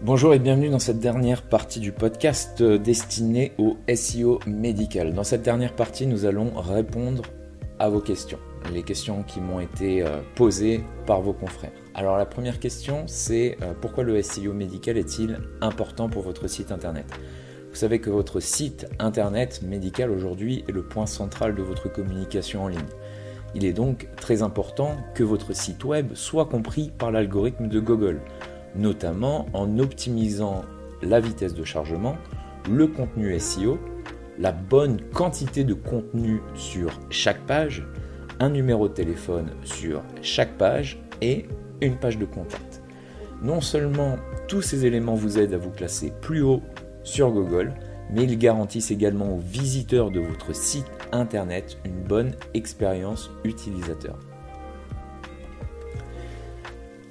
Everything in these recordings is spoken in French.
Bonjour et bienvenue dans cette dernière partie du podcast destiné au SEO médical. Dans cette dernière partie, nous allons répondre à vos questions, les questions qui m'ont été euh, posées par vos confrères. Alors la première question, c'est euh, pourquoi le SEO médical est-il important pour votre site internet? Vous savez que votre site internet médical aujourd'hui est le point central de votre communication en ligne. Il est donc très important que votre site web soit compris par l'algorithme de Google notamment en optimisant la vitesse de chargement, le contenu SEO, la bonne quantité de contenu sur chaque page, un numéro de téléphone sur chaque page et une page de contact. Non seulement tous ces éléments vous aident à vous classer plus haut sur Google, mais ils garantissent également aux visiteurs de votre site internet une bonne expérience utilisateur.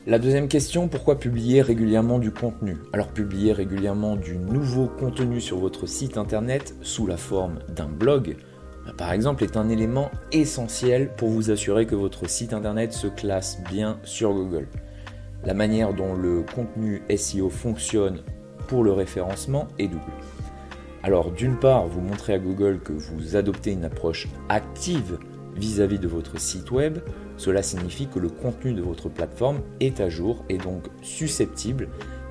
La deuxième question, pourquoi publier régulièrement du contenu? Alors publier régulièrement du nouveau contenu sur votre site internet sous la forme d'un blog, bah, par exemple, est un élément essentiel pour vous assurer que votre site internet se classe bien sur Google. La manière dont le contenu SEO fonctionne pour le référencement est double. Alors d'une part, vous montrez à Google que vous adoptez une approche active vis-à-vis de votre site web, cela signifie que le contenu de votre plateforme est à jour et donc susceptible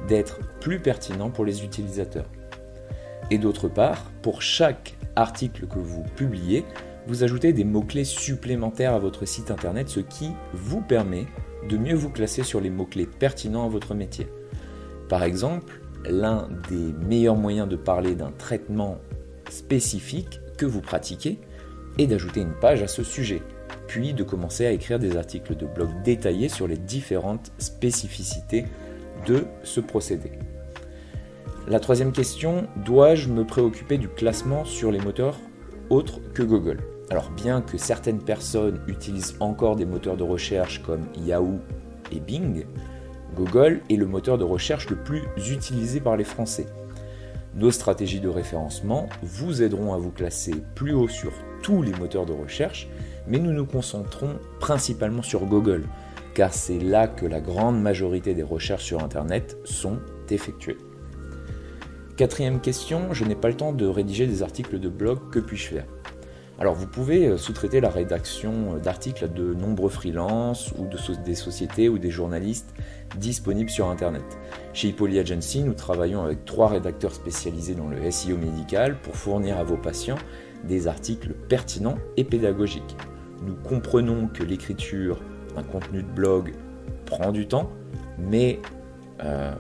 d'être plus pertinent pour les utilisateurs. Et d'autre part, pour chaque article que vous publiez, vous ajoutez des mots-clés supplémentaires à votre site internet, ce qui vous permet de mieux vous classer sur les mots-clés pertinents à votre métier. Par exemple, l'un des meilleurs moyens de parler d'un traitement spécifique que vous pratiquez et d'ajouter une page à ce sujet, puis de commencer à écrire des articles de blog détaillés sur les différentes spécificités de ce procédé. La troisième question, dois-je me préoccuper du classement sur les moteurs autres que Google? Alors bien que certaines personnes utilisent encore des moteurs de recherche comme Yahoo et Bing, Google est le moteur de recherche le plus utilisé par les Français. Nos stratégies de référencement vous aideront à vous classer plus haut sur tous les moteurs de recherche, mais nous nous concentrons principalement sur Google, car c'est là que la grande majorité des recherches sur Internet sont effectuées. Quatrième question, je n'ai pas le temps de rédiger des articles de blog, que puis-je faire? Alors vous pouvez euh, sous-traiter la rédaction euh, d'articles à de nombreux freelances ou de des sociétés ou des journalistes disponibles sur Internet. Chez Hippoly Agency, nous travaillons avec trois rédacteurs spécialisés dans le SEO médical pour fournir à vos patients des articles pertinents et pédagogiques. Nous comprenons que l'écriture d'un contenu de blog prend du temps, mais euh,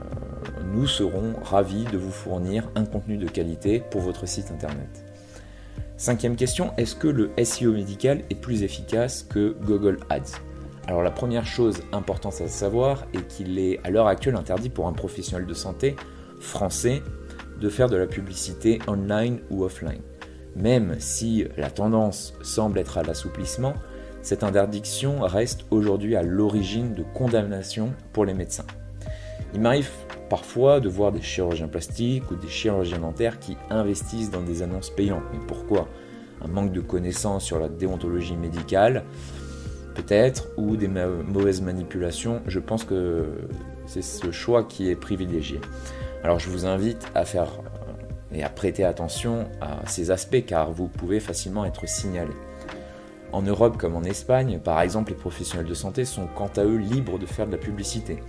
nous serons ravis de vous fournir un contenu de qualité pour votre site internet. Cinquième question, est-ce que le SEO médical est plus efficace que Google Ads? Alors la première chose importante à savoir est qu'il est à l'heure actuelle interdit pour un professionnel de santé français de faire de la publicité online ou offline. Même si la tendance semble être à l'assouplissement, cette interdiction reste aujourd'hui à l'origine de condamnations pour les médecins. Il m'arrive parfois de voir des chirurgiens plastiques ou des chirurgiens dentaires qui investissent dans des annonces payantes. Mais pourquoi? Un manque de connaissances sur la déontologie médicale, peut-être, ou des mauvaises manipulations. Je pense que c'est ce choix qui est privilégié. Alors je vous invite à faire et à prêter attention à ces aspects car vous pouvez facilement être signalé. En Europe comme en Espagne, par exemple, les professionnels de santé sont quant à eux libres de faire de la publicité.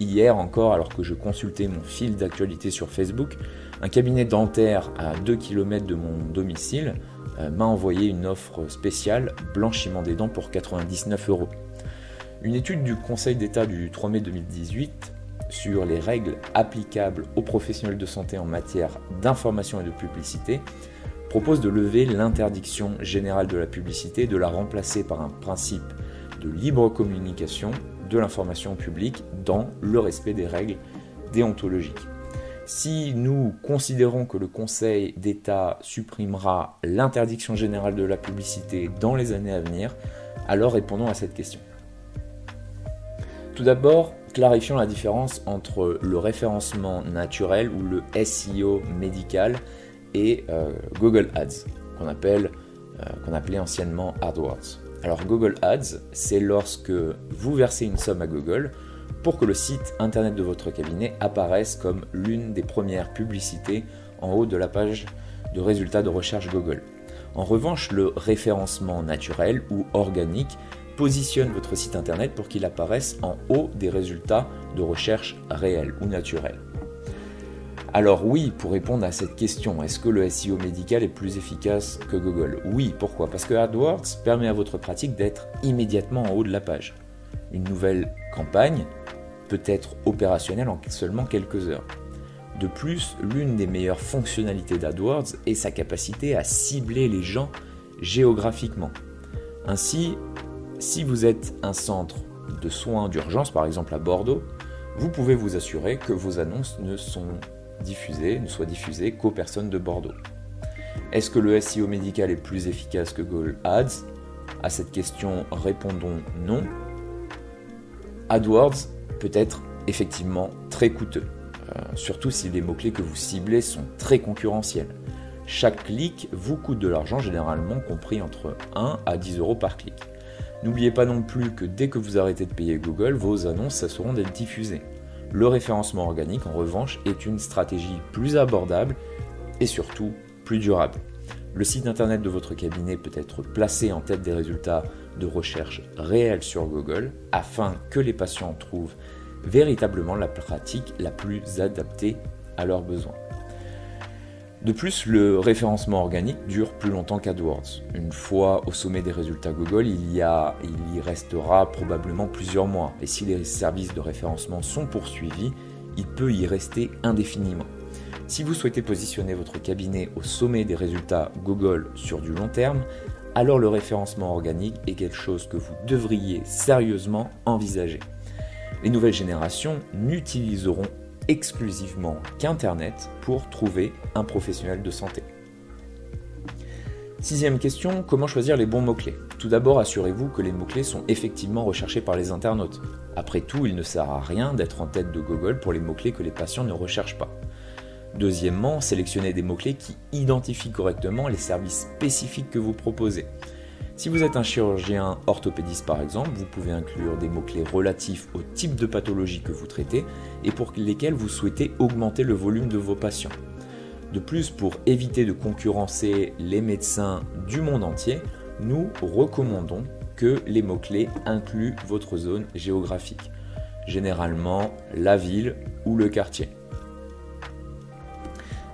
Hier encore, alors que je consultais mon fil d'actualité sur Facebook, un cabinet dentaire à 2 km de mon domicile euh, m'a envoyé une offre spéciale blanchiment des dents pour 99 euros. Une étude du Conseil d'État du 3 mai 2018 sur les règles applicables aux professionnels de santé en matière d'information et de publicité propose de lever l'interdiction générale de la publicité de la remplacer par un principe de libre communication de l'information publique dans le respect des règles déontologiques. Si nous considérons que le Conseil d'État supprimera l'interdiction générale de la publicité dans les années à venir, alors répondons à cette question. Tout d'abord, clarifions la différence entre le référencement naturel ou le SEO médical et euh, Google Ads, qu'on euh, qu'on appelait anciennement AdWords. Alors Google Ads, c'est lorsque vous versez une somme à Google pour que le site internet de votre cabinet apparaisse comme l'une des premières publicités en haut de la page de résultats de recherche Google. En revanche, le référencement naturel ou organique positionne votre site internet pour qu'il apparaisse en haut des résultats de recherche réels ou naturels. Alors oui, pour répondre à cette question, est-ce que le SEO médical est plus efficace que Google? Oui, pourquoi? Parce que AdWords permet à votre pratique d'être immédiatement en haut de la page. Une nouvelle campagne peut être opérationnelle en seulement quelques heures. De plus, l'une des meilleures fonctionnalités d'AdWords est sa capacité à cibler les gens géographiquement. Ainsi, si vous êtes un centre de soins d'urgence, par exemple à Bordeaux, vous pouvez vous assurer que vos annonces ne sont diffusées, ne soient diffusées qu'aux personnes de Bordeaux. Est-ce que le SEO médical est plus efficace que Google Ads? À cette question, répondons non. AdWords peut être effectivement très coûteux. Euh, surtout si les mots-clés que vous ciblez sont très concurrentiels. Chaque clic vous coûte de l'argent, généralement compris entre 1 à 10 euros par clic. N'oubliez pas non plus que dès que vous arrêtez de payer Google, vos annonces cesseront d'être diffusées. Le référencement organique, en revanche, est une stratégie plus abordable et surtout plus durable. Le site internet de votre cabinet peut être placé en tête des résultats de recherche réels sur Google afin que les patients trouvent véritablement la pratique la plus adaptée à leurs besoins. De plus, le référencement organique dure plus longtemps qu'AdWords. Une fois au sommet des résultats Google, il y, a, restera probablement plusieurs mois. Et si les services de référencement sont poursuivis, il peut y rester indéfiniment. Si vous souhaitez positionner votre cabinet au sommet des résultats Google sur du long terme, alors le référencement organique est quelque chose que vous devriez sérieusement envisager. Les nouvelles générations n'utiliseront exclusivement qu'Internet pour trouver un professionnel de santé. Sixième question, comment choisir les bons mots-clés? Tout d'abord, assurez-vous que les mots-clés sont effectivement recherchés par les internautes. Après tout, il ne sert à rien d'être en tête de Google pour les mots-clés que les patients ne recherchent pas. Deuxièmement, sélectionnez des mots-clés qui identifient correctement les services spécifiques que vous proposez. Si vous êtes un chirurgien orthopédiste par exemple, vous pouvez inclure des mots-clés relatifs au type de pathologie que vous traitez et pour lesquels vous souhaitez augmenter le volume de vos patients. De plus, pour éviter de concurrencer les médecins du monde entier, nous recommandons que les mots-clés incluent votre zone géographique, généralement la ville ou le quartier.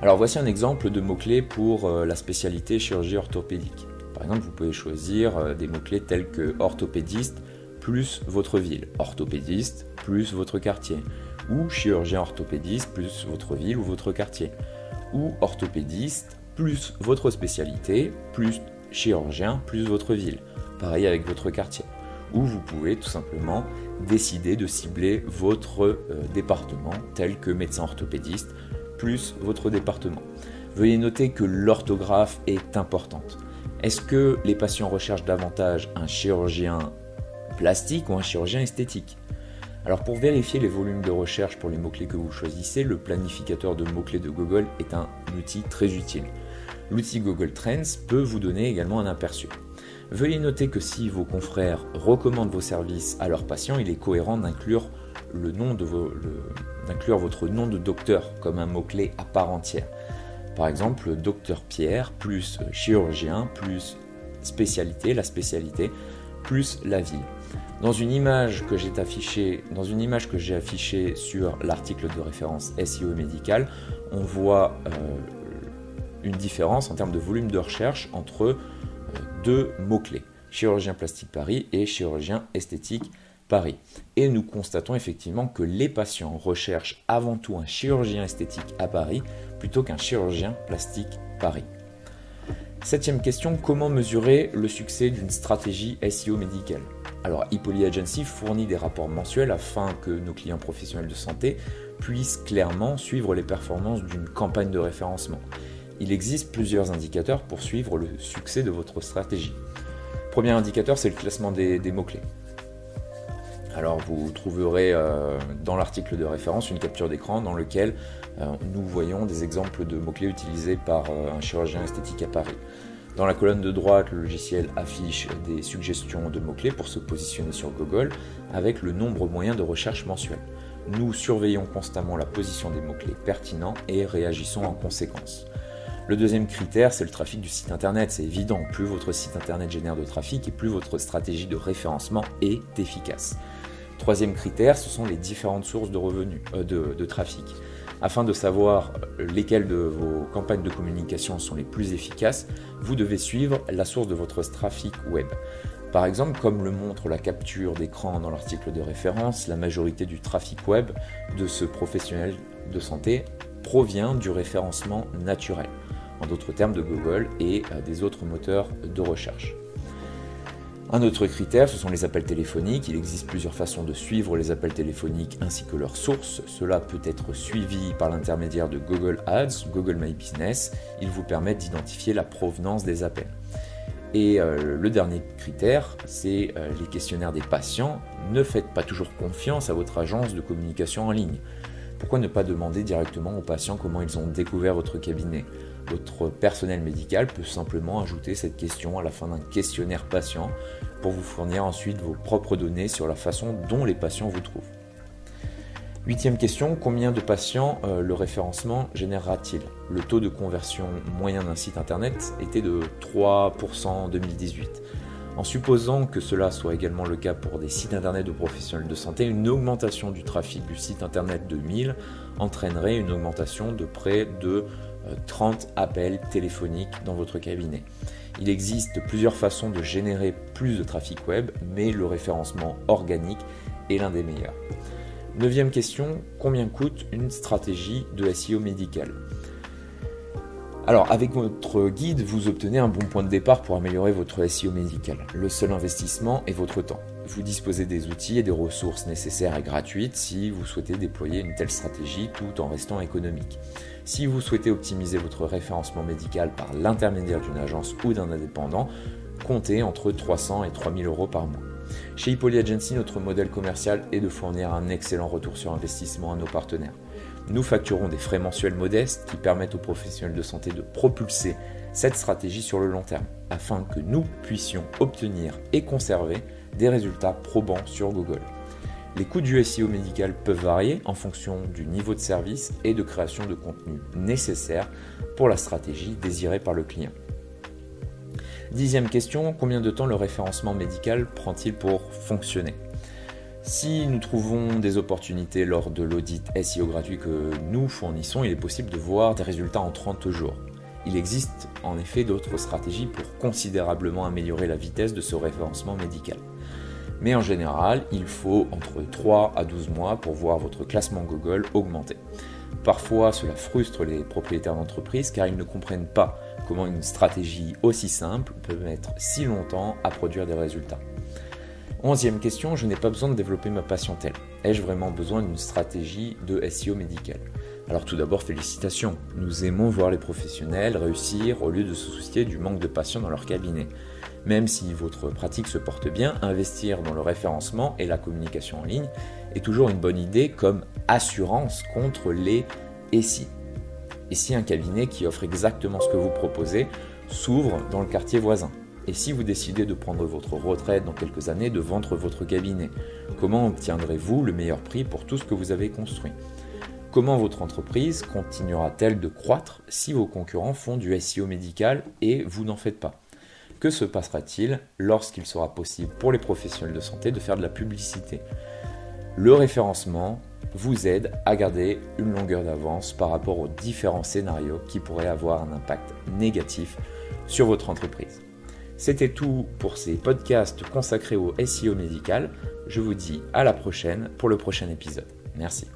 Alors voici un exemple de mots-clés pour euh, la spécialité chirurgie orthopédique. Par exemple, vous pouvez choisir euh, des mots-clés tels que orthopédiste plus votre ville, orthopédiste plus votre quartier, ou chirurgien orthopédiste plus votre ville ou votre quartier, ou orthopédiste plus votre spécialité plus chirurgien plus votre ville. Pareil avec votre quartier. Ou vous pouvez tout simplement décider de cibler votre euh, département tel que médecin orthopédiste plus votre département. Veuillez noter que l'orthographe est importante. Est-ce que les patients recherchent davantage un chirurgien plastique ou un chirurgien esthétique? Alors pour vérifier les volumes de recherche pour les mots-clés que vous choisissez, le planificateur de mots-clés de Google est un outil très utile. L'outil Google Trends peut vous donner également un aperçu. Veuillez noter que si vos confrères recommandent vos services à leurs patients, il est cohérent d'inclure votre nom de docteur comme un mot-clé à part entière. Par exemple, docteur Pierre plus chirurgien plus spécialité, la spécialité plus la ville. Dans une image que j'ai affichée, dans une image que j'ai affichée sur l'article de référence SEO médical, on voit euh, une différence en termes de volume de recherche entre euh, deux mots-clés, chirurgien plastique Paris et chirurgien esthétique Paris. Et nous constatons effectivement que les patients recherchent avant tout un chirurgien esthétique à Paris plutôt qu'un chirurgien plastique Paris. Septième question, comment mesurer le succès d'une stratégie SEO médicale? Alors, ePoly Agency fournit des rapports mensuels afin que nos clients professionnels de santé puissent clairement suivre les performances d'une campagne de référencement. Il existe plusieurs indicateurs pour suivre le succès de votre stratégie. Premier indicateur, c'est le classement des mots-clés. Alors vous trouverez euh, dans l'article de référence une capture d'écran dans lequel euh, nous voyons des exemples de mots-clés utilisés par euh, un chirurgien esthétique à Paris. Dans la colonne de droite, le logiciel affiche des suggestions de mots-clés pour se positionner sur Google avec le nombre moyen de recherche mensuel. Nous surveillons constamment la position des mots-clés pertinents et réagissons en conséquence. Le deuxième critère, c'est le trafic du site internet. C'est évident, plus votre site internet génère de trafic et plus votre stratégie de référencement est efficace. Troisième critère, ce sont les différentes sources de revenus, euh, de trafic. Afin de savoir lesquelles de vos campagnes de communication sont les plus efficaces, vous devez suivre la source de votre trafic web. Par exemple, comme le montre la capture d'écran dans l'article de référence, la majorité du trafic web de ce professionnel de santé provient du référencement naturel, en d'autres termes de Google et euh, des autres moteurs de recherche. Un autre critère, ce sont les appels téléphoniques. Il existe plusieurs façons de suivre les appels téléphoniques ainsi que leurs sources. Cela peut être suivi par l'intermédiaire de Google Ads, Google My Business. Il vous permet d'identifier la provenance des appels. Et euh, le dernier critère, c'est euh, les questionnaires des patients. Ne faites pas toujours confiance à votre agence de communication en ligne. Pourquoi ne pas demander directement aux patients comment ils ont découvert votre cabinet? Votre personnel médical peut simplement ajouter cette question à la fin d'un questionnaire patient pour vous fournir ensuite vos propres données sur la façon dont les patients vous trouvent. Huitième question, combien de patients euh, le référencement générera-t-il? Le taux de conversion moyen d'un site internet était de 3% en 2018. En supposant que cela soit également le cas pour des sites internet de professionnels de santé, une augmentation du trafic du site internet de 1000 entraînerait une augmentation de près de 30 appels téléphoniques dans votre cabinet. Il existe plusieurs façons de générer plus de trafic web, mais le référencement organique est l'un des meilleurs. Neuvième question, combien coûte une stratégie de SEO médical alors, avec votre guide, vous obtenez un bon point de départ pour améliorer votre SEO médical. Le seul investissement est votre temps. Vous disposez des outils et des ressources nécessaires et gratuites si vous souhaitez déployer une telle stratégie tout en restant économique. Si vous souhaitez optimiser votre référencement médical par l'intermédiaire d'une agence ou d'un indépendant, comptez entre 300 et 3000 euros par mois. Chez Hippoly Agency, notre modèle commercial est de fournir un excellent retour sur investissement à nos partenaires. Nous facturons des frais mensuels modestes qui permettent aux professionnels de santé de propulser cette stratégie sur le long terme, afin que nous puissions obtenir et conserver des résultats probants sur Google. Les coûts du SEO médical peuvent varier en fonction du niveau de service et de création de contenu nécessaire pour la stratégie désirée par le client. Dixième question, combien de temps le référencement médical prend-il pour fonctionner? Si nous trouvons des opportunités lors de l'audit SEO gratuit que nous fournissons, il est possible de voir des résultats en 30 jours. Il existe en effet d'autres stratégies pour considérablement améliorer la vitesse de ce référencement médical. Mais en général, il faut entre 3 à 12 mois pour voir votre classement Google augmenter. Parfois, cela frustre les propriétaires d'entreprise car ils ne comprennent pas comment une stratégie aussi simple peut mettre si longtemps à produire des résultats. Onzième question, je n'ai pas besoin de développer ma patientèle. Ai-je vraiment besoin d'une stratégie de SEO médical Alors tout d'abord, félicitations. Nous aimons voir les professionnels réussir au lieu de se soucier du manque de patients dans leur cabinet. Même si votre pratique se porte bien, investir dans le référencement et la communication en ligne est toujours une bonne idée comme assurance contre les et si. Et si un cabinet qui offre exactement ce que vous proposez s'ouvre dans le quartier voisin. Et si vous décidez de prendre votre retraite dans quelques années, de vendre votre cabinet Comment obtiendrez-vous le meilleur prix pour tout ce que vous avez construit? Comment votre entreprise continuera-t-elle de croître si vos concurrents font du SEO médical et vous n'en faites pas? Que se passera-t-il lorsqu'il sera possible pour les professionnels de santé de faire de la publicité Le référencement vous aide à garder une longueur d'avance par rapport aux différents scénarios qui pourraient avoir un impact négatif sur votre entreprise. C'était tout pour ces podcasts consacrés au SEO médical. Je vous dis à la prochaine pour le prochain épisode. Merci.